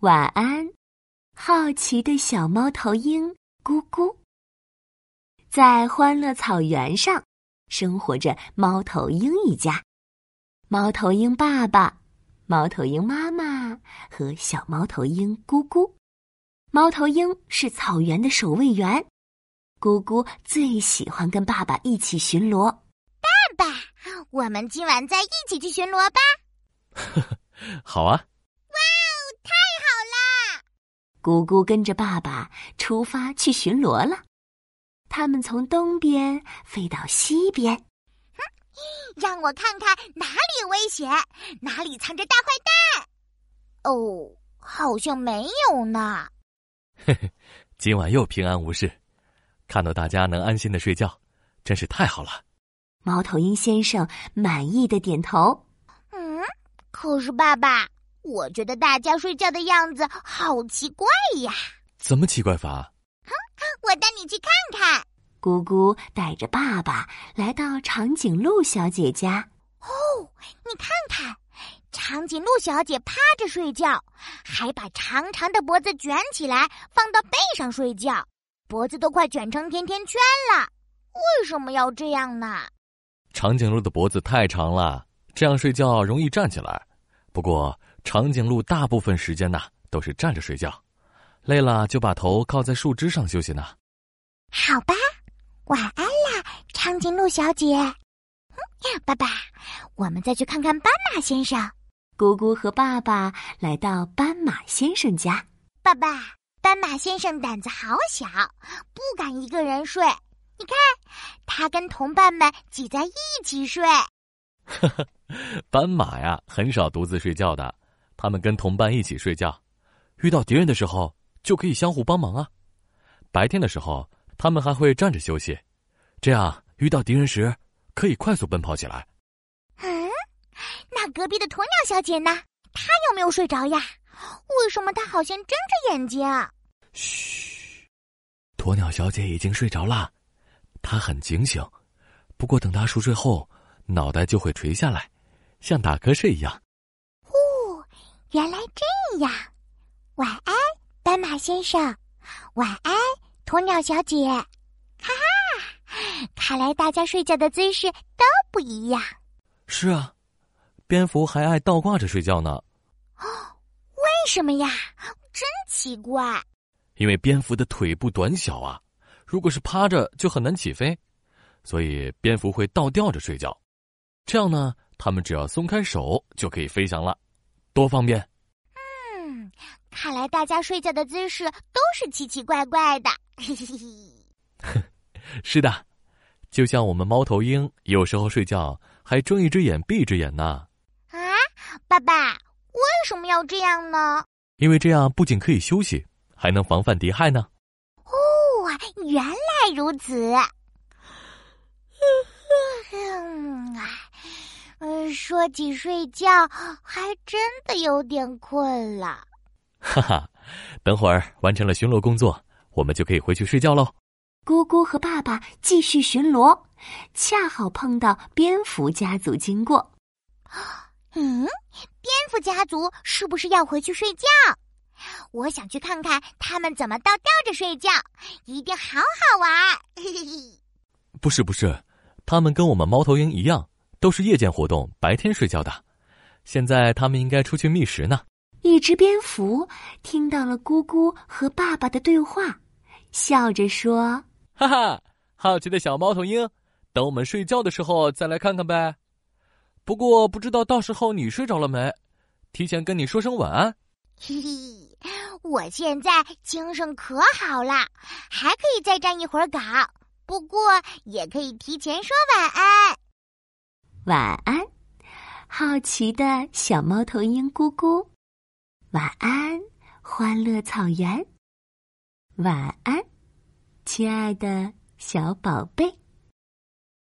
晚安，好奇的小猫头鹰咕咕。在欢乐草原上，生活着猫头鹰一家：猫头鹰爸爸、猫头鹰妈妈和小猫头鹰咕咕。猫头鹰是草原的守卫员，咕咕最喜欢跟爸爸一起巡逻。爸爸，我们今晚再一起去巡逻吧。呵呵，好啊。咕咕跟着爸爸出发去巡逻了。他们从东边飞到西边，哼，让我看看哪里有危险，哪里藏着大坏蛋。哦，好像没有呢。嘿嘿，今晚又平安无事，看到大家能安心的睡觉，真是太好了。猫头鹰先生满意的点头。嗯，可是爸爸。我觉得大家睡觉的样子好奇怪呀！怎么奇怪法？哼，我带你去看看。姑姑带着爸爸来到长颈鹿小姐家。哦，你看看，长颈鹿小姐趴着睡觉，还把长长的脖子卷起来放到背上睡觉，脖子都快卷成甜甜圈了。为什么要这样呢？长颈鹿的脖子太长了，这样睡觉容易站起来。不过。长颈鹿大部分时间呢都是站着睡觉，累了就把头靠在树枝上休息呢。好吧，晚安啦，长颈鹿小姐。爸爸，我们再去看看斑马先生。姑姑和爸爸来到斑马先生家。爸爸，斑马先生胆子好小，不敢一个人睡。你看，他跟同伴们挤在一起睡。呵呵，斑马呀，很少独自睡觉的。他们跟同伴一起睡觉，遇到敌人的时候就可以相互帮忙啊。白天的时候，他们还会站着休息，这样遇到敌人时可以快速奔跑起来。嗯，那隔壁的鸵鸟小姐呢？她有没有睡着呀？为什么她好像睁着眼睛？嘘，鸵鸟小姐已经睡着了，她很警醒，不过等她熟睡后，脑袋就会垂下来，像打瞌睡一样。原来这样，晚安，斑马先生，晚安，鸵鸟小姐，哈哈，看来大家睡觉的姿势都不一样。是啊，蝙蝠还爱倒挂着睡觉呢。哦，为什么呀？真奇怪。因为蝙蝠的腿部短小啊，如果是趴着就很难起飞，所以蝙蝠会倒吊着睡觉。这样呢，它们只要松开手就可以飞翔了。多方便！嗯，看来大家睡觉的姿势都是奇奇怪怪的。嘿嘿嘿，是的，就像我们猫头鹰有时候睡觉还睁一只眼闭一只眼呢。啊，爸爸，为什么要这样呢？因为这样不仅可以休息，还能防范敌害呢。哦，原来如此。嗯啊。嗯，说起睡觉，还真的有点困了。哈哈，等会儿完成了巡逻工作，我们就可以回去睡觉喽。姑姑和爸爸继续巡逻，恰好碰到蝙蝠家族经过。嗯，蝙蝠家族是不是要回去睡觉？我想去看看他们怎么倒吊着睡觉，一定好好玩。嘿嘿嘿。不是不是，他们跟我们猫头鹰一样。都是夜间活动，白天睡觉的。现在他们应该出去觅食呢。一只蝙蝠听到了姑姑和爸爸的对话，笑着说：“哈哈，好奇的小猫头鹰，等我们睡觉的时候再来看看呗。不过不知道到时候你睡着了没？提前跟你说声晚安。”嘿嘿，我现在精神可好了，还可以再站一会儿岗。不过也可以提前说晚安。晚安，好奇的小猫头鹰咕咕。晚安，欢乐草原。晚安，亲爱的小宝贝。